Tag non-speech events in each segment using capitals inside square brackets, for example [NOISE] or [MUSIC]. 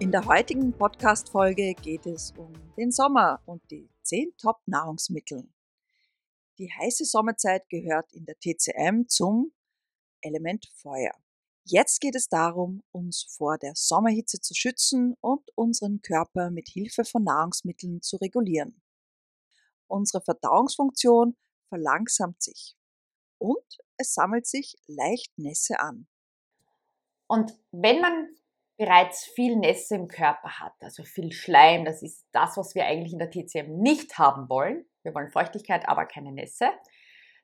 In der heutigen Podcast-Folge geht es um den Sommer und die 10 Top-Nahrungsmittel. Die heiße Sommerzeit gehört in der TCM zum Element Feuer. Jetzt geht es darum, uns vor der Sommerhitze zu schützen und unseren Körper mit Hilfe von Nahrungsmitteln zu regulieren. Unsere Verdauungsfunktion verlangsamt sich und es sammelt sich leicht Nässe an. Und wenn man bereits viel Nässe im Körper hat, also viel Schleim, das ist das, was wir eigentlich in der TCM nicht haben wollen. Wir wollen Feuchtigkeit, aber keine Nässe.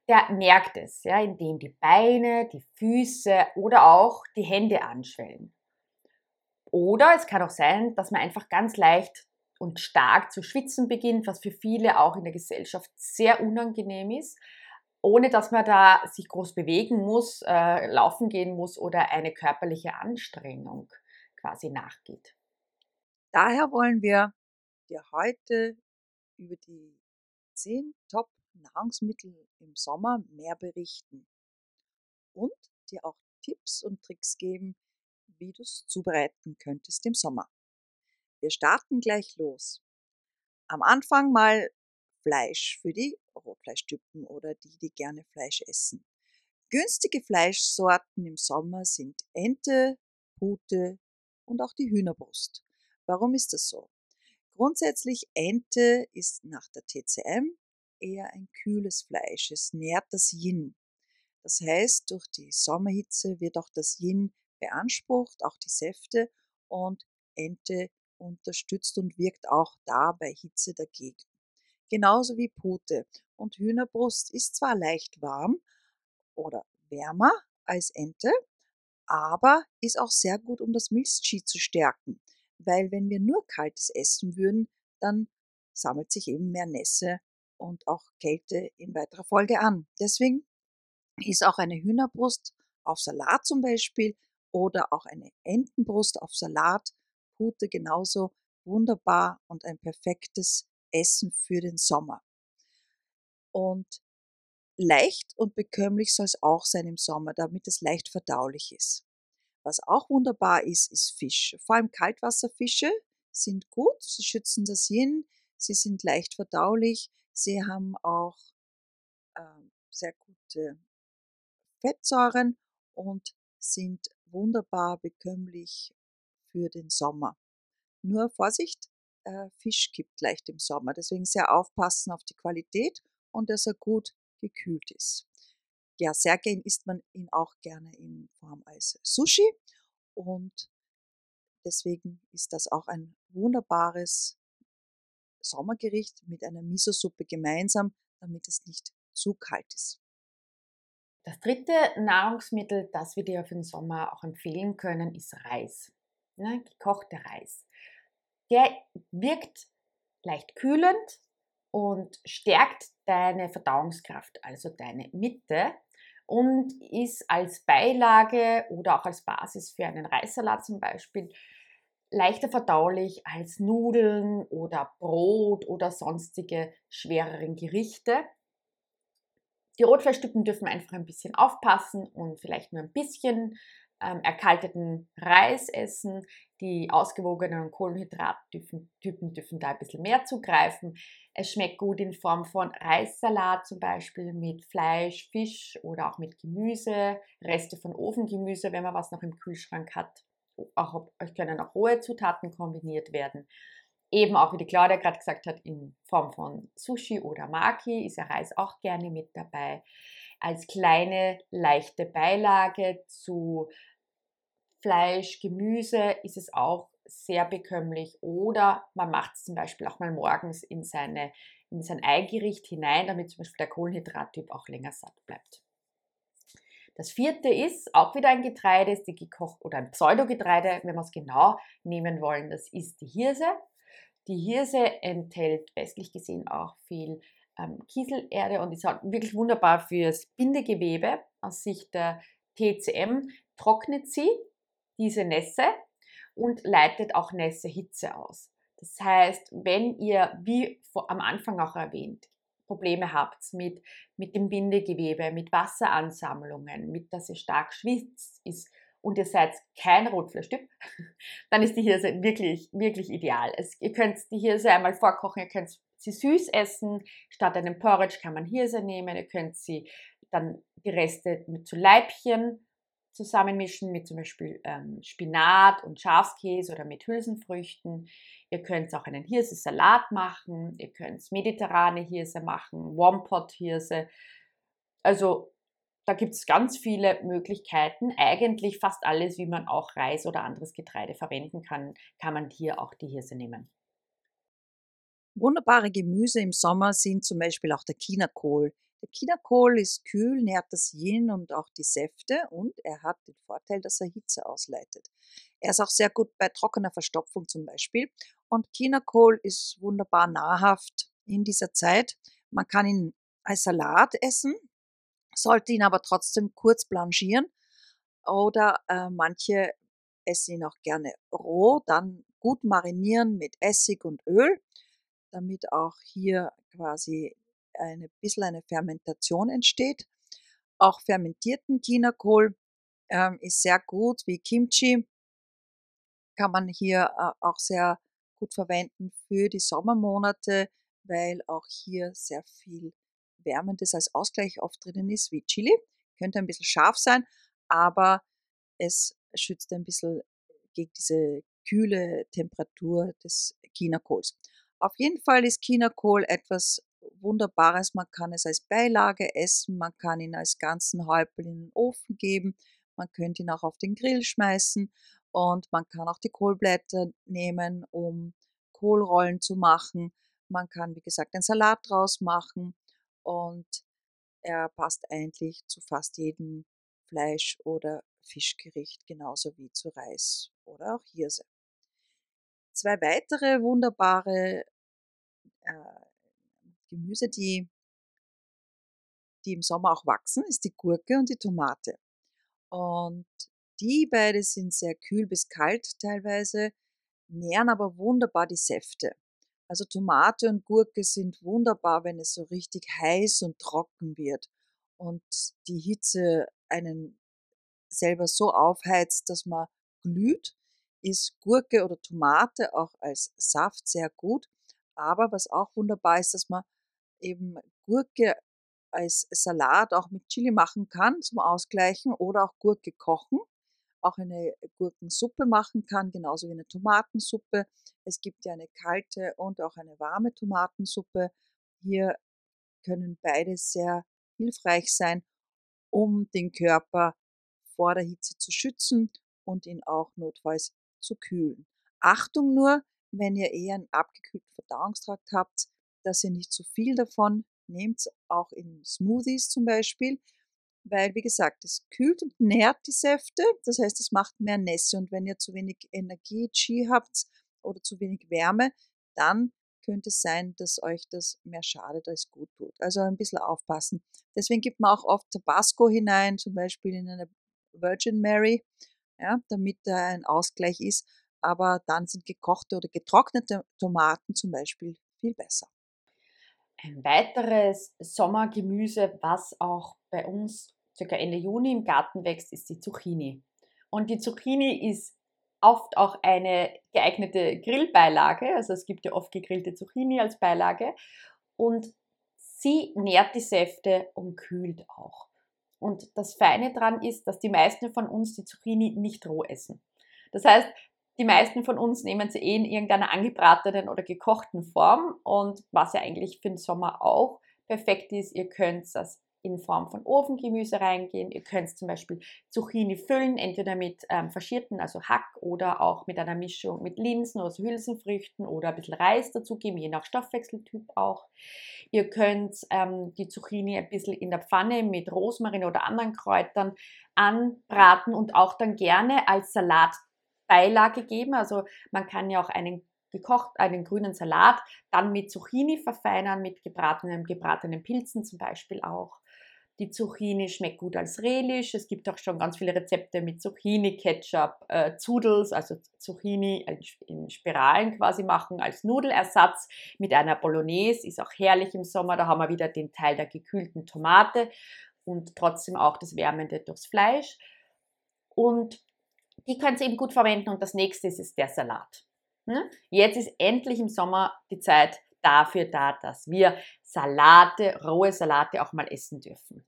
Der merkt es, ja, indem die Beine, die Füße oder auch die Hände anschwellen. Oder es kann auch sein, dass man einfach ganz leicht und stark zu schwitzen beginnt, was für viele auch in der Gesellschaft sehr unangenehm ist, ohne dass man da sich groß bewegen muss, äh, laufen gehen muss oder eine körperliche Anstrengung quasi nachgeht. Daher wollen wir dir heute über die 10 Top-Nahrungsmittel im Sommer mehr berichten und dir auch Tipps und Tricks geben, wie du es zubereiten könntest im Sommer. Wir starten gleich los. Am Anfang mal Fleisch für die Rotfleischtypen oder die, die gerne Fleisch essen. Günstige Fleischsorten im Sommer sind Ente, Pute, und auch die Hühnerbrust. Warum ist das so? Grundsätzlich Ente ist nach der TCM eher ein kühles Fleisch. Es nährt das Yin. Das heißt, durch die Sommerhitze wird auch das Yin beansprucht, auch die Säfte und Ente unterstützt und wirkt auch da bei Hitze dagegen. Genauso wie Pute. Und Hühnerbrust ist zwar leicht warm oder wärmer als Ente, aber ist auch sehr gut, um das Milzqi zu stärken. Weil wenn wir nur kaltes essen würden, dann sammelt sich eben mehr Nässe und auch Kälte in weiterer Folge an. Deswegen ist auch eine Hühnerbrust auf Salat zum Beispiel oder auch eine Entenbrust auf Salat, Pute genauso wunderbar und ein perfektes Essen für den Sommer. Und Leicht und bekömmlich soll es auch sein im Sommer, damit es leicht verdaulich ist. Was auch wunderbar ist, ist Fisch. Vor allem Kaltwasserfische sind gut, sie schützen das Yin, sie sind leicht verdaulich, sie haben auch äh, sehr gute Fettsäuren und sind wunderbar bekömmlich für den Sommer. Nur Vorsicht, äh, Fisch kippt leicht im Sommer, deswegen sehr aufpassen auf die Qualität und dass er gut gekühlt ist. Ja, sehr gern isst man ihn auch gerne in Form als Sushi und deswegen ist das auch ein wunderbares Sommergericht mit einer Miso-Suppe gemeinsam, damit es nicht zu kalt ist. Das dritte Nahrungsmittel, das wir dir für den Sommer auch empfehlen können, ist Reis. Ja, gekochter Reis. Der wirkt leicht kühlend, und stärkt deine Verdauungskraft, also deine Mitte und ist als Beilage oder auch als Basis für einen Reissalat zum Beispiel leichter verdaulich als Nudeln oder Brot oder sonstige schwereren Gerichte. Die Rotfleischstücken dürfen einfach ein bisschen aufpassen und vielleicht nur ein bisschen ähm, erkalteten Reis essen. Die ausgewogenen Kohlenhydrattypen dürfen da ein bisschen mehr zugreifen. Es schmeckt gut in Form von Reissalat zum Beispiel mit Fleisch, Fisch oder auch mit Gemüse, Reste von Ofengemüse, wenn man was noch im Kühlschrank hat. Auch, können auch rohe Zutaten kombiniert werden. Eben auch, wie die Claudia gerade gesagt hat, in Form von Sushi oder Maki ist ja Reis auch gerne mit dabei als kleine leichte Beilage zu Fleisch, Gemüse ist es auch sehr bekömmlich. Oder man macht es zum Beispiel auch mal morgens in, seine, in sein Eigericht hinein, damit zum Beispiel der Kohlenhydrattyp auch länger satt bleibt. Das vierte ist auch wieder ein Getreide, ist die gekocht oder ein Pseudogetreide, wenn wir es genau nehmen wollen, das ist die Hirse. Die Hirse enthält westlich gesehen auch viel ähm, Kieselerde und ist halt wirklich wunderbar fürs Bindegewebe. Aus Sicht der TCM trocknet sie diese Nässe und leitet auch Nässe-Hitze aus. Das heißt, wenn ihr, wie am Anfang auch erwähnt, Probleme habt mit, mit dem Bindegewebe, mit Wasseransammlungen, mit dass ihr stark schwitzt ist und ihr seid kein Rotfleischtyp, [LAUGHS] dann ist die Hirse wirklich, wirklich ideal. Es, ihr könnt die Hirse einmal vorkochen, ihr könnt sie süß essen. Statt einem Porridge kann man Hirse nehmen. Ihr könnt sie dann die Reste mit zu Leibchen zusammenmischen, mit zum Beispiel ähm, Spinat und Schafskäse oder mit Hülsenfrüchten. Ihr könnt auch einen Hirse-Salat machen. Ihr könnt mediterrane Hirse machen, Warmpot-Hirse. Also da gibt es ganz viele Möglichkeiten. Eigentlich fast alles, wie man auch Reis oder anderes Getreide verwenden kann, kann man hier auch die Hirse nehmen. Wunderbare Gemüse im Sommer sind zum Beispiel auch der Chinakohl. Der Chinakohl ist kühl, nährt das Yin und auch die Säfte und er hat den Vorteil, dass er Hitze ausleitet. Er ist auch sehr gut bei trockener Verstopfung zum Beispiel und Chinakohl ist wunderbar nahrhaft in dieser Zeit. Man kann ihn als Salat essen, sollte ihn aber trotzdem kurz blanchieren oder äh, manche essen ihn auch gerne roh, dann gut marinieren mit Essig und Öl damit auch hier quasi ein bisschen eine Fermentation entsteht. Auch fermentierten Chinakohl ähm, ist sehr gut, wie Kimchi kann man hier äh, auch sehr gut verwenden für die Sommermonate, weil auch hier sehr viel Wärmendes als Ausgleich oft drinnen ist, wie Chili. Könnte ein bisschen scharf sein, aber es schützt ein bisschen gegen diese kühle Temperatur des Chinakohls. Auf jeden Fall ist Chinakohl etwas Wunderbares. Man kann es als Beilage essen, man kann ihn als ganzen Häupl in den Ofen geben, man könnte ihn auch auf den Grill schmeißen und man kann auch die Kohlblätter nehmen, um Kohlrollen zu machen. Man kann, wie gesagt, einen Salat draus machen und er passt eigentlich zu fast jedem Fleisch- oder Fischgericht, genauso wie zu Reis oder auch Hirse. Zwei weitere wunderbare äh, Gemüse, die, die im Sommer auch wachsen, ist die Gurke und die Tomate. Und die beide sind sehr kühl bis kalt teilweise, nähren aber wunderbar die Säfte. Also Tomate und Gurke sind wunderbar, wenn es so richtig heiß und trocken wird und die Hitze einen selber so aufheizt, dass man glüht ist Gurke oder Tomate auch als Saft sehr gut. Aber was auch wunderbar ist, dass man eben Gurke als Salat auch mit Chili machen kann zum Ausgleichen oder auch Gurke kochen, auch eine Gurkensuppe machen kann, genauso wie eine Tomatensuppe. Es gibt ja eine kalte und auch eine warme Tomatensuppe. Hier können beide sehr hilfreich sein, um den Körper vor der Hitze zu schützen und ihn auch notfalls zu kühlen. Achtung nur, wenn ihr eher einen abgekühlten Verdauungstrakt habt, dass ihr nicht zu viel davon nehmt, auch in Smoothies zum Beispiel, weil, wie gesagt, es kühlt und nährt die Säfte, das heißt, es macht mehr Nässe und wenn ihr zu wenig Energie, Qi habt oder zu wenig Wärme, dann könnte es sein, dass euch das mehr schadet als gut tut. Also ein bisschen aufpassen. Deswegen gibt man auch oft Tabasco hinein, zum Beispiel in eine Virgin Mary ja, damit da ein Ausgleich ist. Aber dann sind gekochte oder getrocknete Tomaten zum Beispiel viel besser. Ein weiteres Sommergemüse, was auch bei uns circa Ende Juni im Garten wächst, ist die Zucchini. Und die Zucchini ist oft auch eine geeignete Grillbeilage. Also es gibt ja oft gegrillte Zucchini als Beilage. Und sie nährt die Säfte und kühlt auch. Und das Feine daran ist, dass die meisten von uns die Zucchini nicht roh essen. Das heißt, die meisten von uns nehmen sie eh in irgendeiner angebratenen oder gekochten Form und was ja eigentlich für den Sommer auch perfekt ist, ihr könnt das in Form von Ofengemüse reingehen. Ihr könnt zum Beispiel Zucchini füllen, entweder mit ähm, faschierten, also Hack oder auch mit einer Mischung mit Linsen oder Hülsenfrüchten oder ein bisschen Reis dazugeben, je nach Stoffwechseltyp auch. Ihr könnt ähm, die Zucchini ein bisschen in der Pfanne mit Rosmarin oder anderen Kräutern anbraten und auch dann gerne als Salatbeilage geben. Also man kann ja auch einen gekocht, einen grünen Salat, dann mit Zucchini verfeinern, mit gebratenen, gebratenen Pilzen zum Beispiel auch. Die Zucchini schmeckt gut als Relish. Es gibt auch schon ganz viele Rezepte mit Zucchini, Ketchup, äh, Zudels, also Zucchini in Spiralen quasi machen als Nudelersatz mit einer Bolognese. Ist auch herrlich im Sommer. Da haben wir wieder den Teil der gekühlten Tomate und trotzdem auch das Wärmende durchs Fleisch. Und die könnt ihr eben gut verwenden. Und das nächste ist, ist der Salat. Hm? Jetzt ist endlich im Sommer die Zeit dafür da, dass wir Salate, rohe Salate auch mal essen dürfen.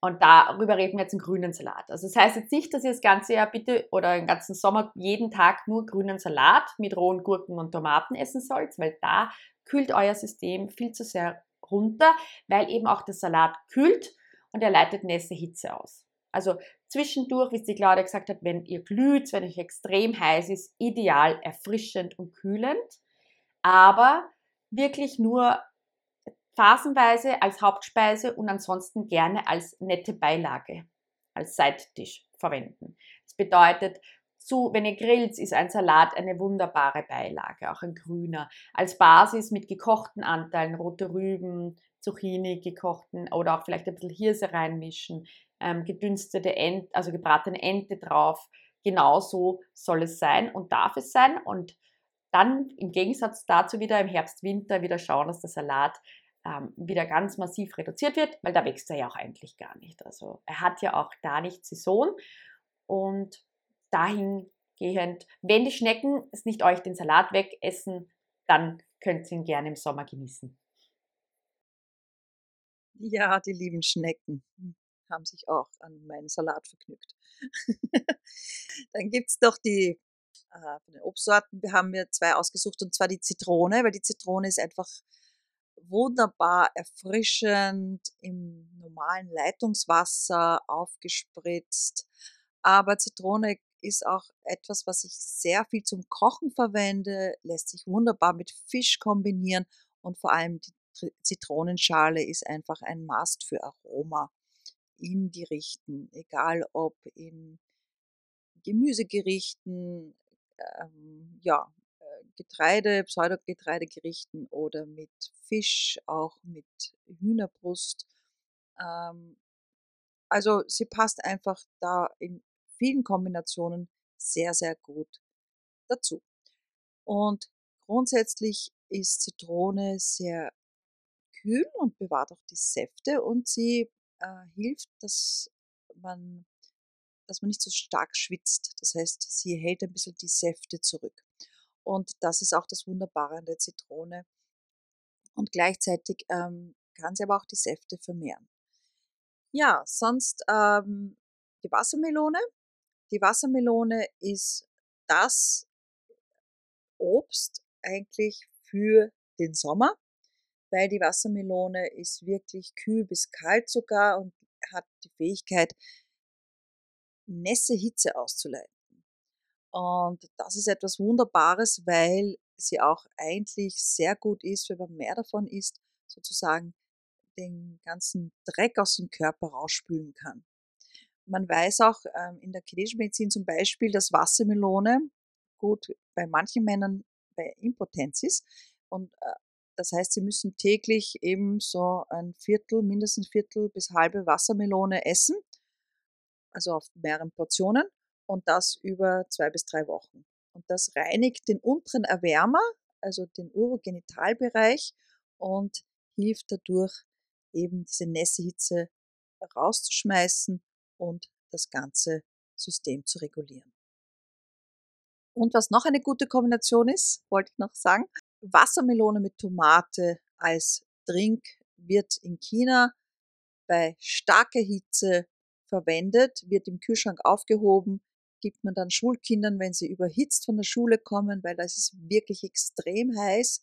Und darüber reden wir jetzt einen grünen Salat. Also das heißt jetzt nicht, dass ihr das ganze Jahr bitte oder den ganzen Sommer jeden Tag nur grünen Salat mit rohen Gurken und Tomaten essen sollt, weil da kühlt euer System viel zu sehr runter, weil eben auch der Salat kühlt und er leitet nässe Hitze aus. Also zwischendurch, wie die Claudia gesagt hat, wenn ihr glüht, wenn euch extrem heiß ist, ideal erfrischend und kühlend. Aber wirklich nur phasenweise als Hauptspeise und ansonsten gerne als nette Beilage, als Seittisch verwenden. Das bedeutet, zu, wenn ihr grillt, ist ein Salat eine wunderbare Beilage, auch ein grüner. Als Basis mit gekochten Anteilen, rote Rüben, Zucchini gekochten oder auch vielleicht ein bisschen Hirse reinmischen, ähm, gedünstete Ente, also gebratene Ente drauf. Genauso soll es sein und darf es sein. Und dann im Gegensatz dazu wieder im Herbst, Winter wieder schauen, dass der Salat ähm, wieder ganz massiv reduziert wird, weil da wächst er ja auch eigentlich gar nicht. Also er hat ja auch da nicht Saison und dahingehend, wenn die Schnecken es nicht euch den Salat wegessen, dann könnt ihr ihn gerne im Sommer genießen. Ja, die lieben Schnecken haben sich auch an meinen Salat vergnügt. [LAUGHS] Dann gibt es doch die äh, Obstsorten wir haben wir zwei ausgesucht und zwar die Zitrone, weil die Zitrone ist einfach wunderbar erfrischend im normalen Leitungswasser aufgespritzt. Aber Zitrone ist auch etwas, was ich sehr viel zum Kochen verwende, lässt sich wunderbar mit Fisch kombinieren und vor allem die Zitronenschale ist einfach ein Mast für Aroma in die Richten, egal ob in Gemüsegerichten, ähm, ja, äh, Getreide, Pseudogetreidegerichten oder mit Fisch, auch mit Hühnerbrust. Ähm, also sie passt einfach da in vielen Kombinationen sehr, sehr gut dazu. Und grundsätzlich ist Zitrone sehr kühl und bewahrt auch die Säfte und sie äh, hilft, dass man dass man nicht so stark schwitzt. Das heißt, sie hält ein bisschen die Säfte zurück. Und das ist auch das Wunderbare an der Zitrone. Und gleichzeitig ähm, kann sie aber auch die Säfte vermehren. Ja, sonst ähm, die Wassermelone. Die Wassermelone ist das Obst eigentlich für den Sommer, weil die Wassermelone ist wirklich kühl bis kalt sogar und hat die Fähigkeit, nässe Hitze auszuleiten. Und das ist etwas Wunderbares, weil sie auch eigentlich sehr gut ist, wenn man mehr davon isst, sozusagen den ganzen Dreck aus dem Körper rausspülen kann. Man weiß auch ähm, in der chinesischen Medizin zum Beispiel, dass Wassermelone gut bei manchen Männern bei Impotenz ist. Und äh, das heißt, sie müssen täglich eben so ein Viertel, mindestens Viertel bis halbe Wassermelone essen also auf mehreren Portionen und das über zwei bis drei Wochen. Und das reinigt den unteren Erwärmer, also den Urogenitalbereich und hilft dadurch eben diese Nässehitze rauszuschmeißen und das ganze System zu regulieren. Und was noch eine gute Kombination ist, wollte ich noch sagen, Wassermelone mit Tomate als Drink wird in China bei starker Hitze verwendet, wird im Kühlschrank aufgehoben, gibt man dann Schulkindern, wenn sie überhitzt von der Schule kommen, weil das ist wirklich extrem heiß.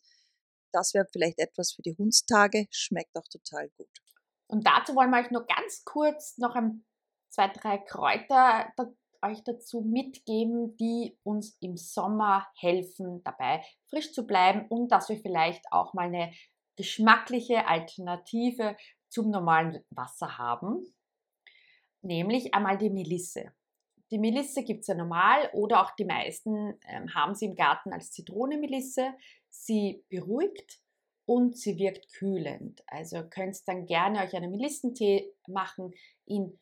Das wäre vielleicht etwas für die Hundstage, schmeckt auch total gut. Und dazu wollen wir euch nur ganz kurz noch ein, zwei, drei Kräuter euch dazu mitgeben, die uns im Sommer helfen, dabei frisch zu bleiben und dass wir vielleicht auch mal eine geschmackliche Alternative zum normalen Wasser haben nämlich einmal die Melisse. Die Melisse gibt es ja normal oder auch die meisten ähm, haben sie im Garten als Zitronenmelisse. Sie beruhigt und sie wirkt kühlend. Also könnt dann gerne euch einen Melissentee machen, ihn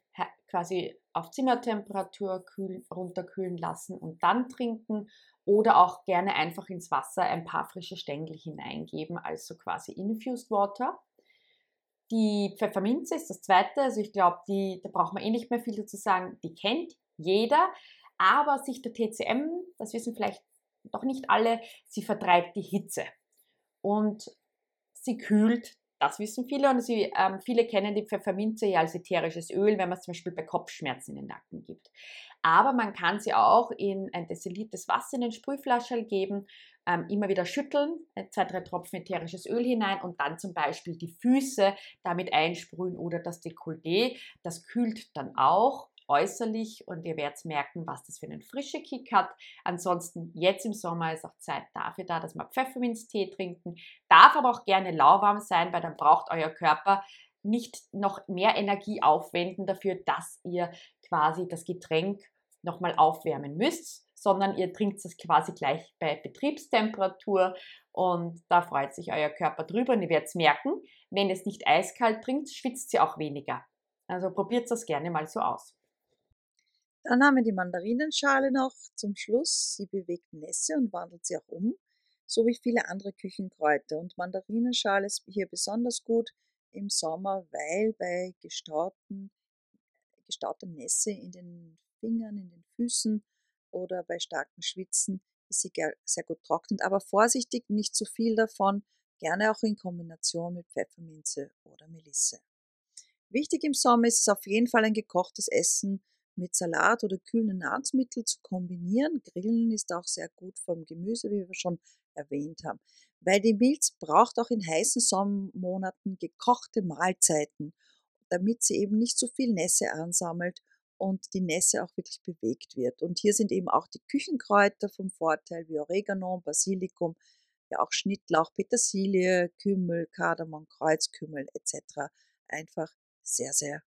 quasi auf Zimmertemperatur kühl, runterkühlen lassen und dann trinken oder auch gerne einfach ins Wasser ein paar frische Stängel hineingeben, also quasi infused water. Die Pfefferminze ist das zweite, also ich glaube, da braucht man eh nicht mehr viel dazu sagen, die kennt jeder, aber sich der TCM, das wissen vielleicht doch nicht alle, sie vertreibt die Hitze und sie kühlt das wissen viele und sie, ähm, viele kennen die Pfefferminze ja als ätherisches Öl, wenn man es zum Beispiel bei Kopfschmerzen in den Nacken gibt. Aber man kann sie auch in ein Dezillites Wasser in den Sprühflascherl geben, ähm, immer wieder schütteln, äh, zwei, drei Tropfen ätherisches Öl hinein und dann zum Beispiel die Füße damit einsprühen oder das Dekolleté. Das kühlt dann auch äußerlich und ihr werdet merken, was das für einen frischen Kick hat. Ansonsten jetzt im Sommer ist auch Zeit dafür da, dass wir Pfefferminztee trinken. Darf aber auch gerne lauwarm sein, weil dann braucht euer Körper nicht noch mehr Energie aufwenden dafür, dass ihr quasi das Getränk nochmal aufwärmen müsst, sondern ihr trinkt es quasi gleich bei Betriebstemperatur und da freut sich euer Körper drüber und ihr werdet merken, wenn es nicht eiskalt trinkt, schwitzt sie auch weniger. Also probiert das gerne mal so aus. Dann haben wir die Mandarinenschale noch zum Schluss. Sie bewegt Nässe und wandelt sie auch um, so wie viele andere Küchenkräuter. Und Mandarinenschale ist hier besonders gut im Sommer, weil bei gestauten, gestauter Nässe in den Fingern, in den Füßen oder bei starkem Schwitzen ist sie sehr gut trocknet. Aber vorsichtig, nicht zu viel davon, gerne auch in Kombination mit Pfefferminze oder Melisse. Wichtig im Sommer ist es auf jeden Fall ein gekochtes Essen mit Salat oder kühlen Nahrungsmitteln zu kombinieren. Grillen ist auch sehr gut vom Gemüse, wie wir schon erwähnt haben. Weil die Milz braucht auch in heißen Sommermonaten gekochte Mahlzeiten, damit sie eben nicht so viel Nässe ansammelt und die Nässe auch wirklich bewegt wird. Und hier sind eben auch die Küchenkräuter vom Vorteil, wie Oregano, Basilikum, ja auch Schnittlauch, Petersilie, Kümmel, Kardamom, Kreuzkümmel etc. Einfach sehr, sehr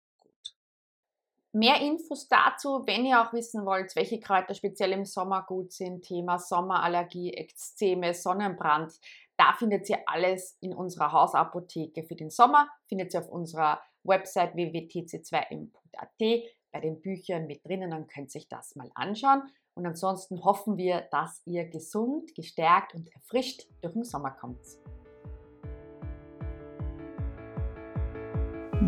Mehr Infos dazu, wenn ihr auch wissen wollt, welche Kräuter speziell im Sommer gut sind, Thema Sommerallergie, Ekzeme, Sonnenbrand, da findet ihr alles in unserer Hausapotheke für den Sommer, findet ihr auf unserer Website www.tc2m.at bei den Büchern mit drinnen, dann könnt ihr euch das mal anschauen. Und ansonsten hoffen wir, dass ihr gesund, gestärkt und erfrischt durch den Sommer kommt.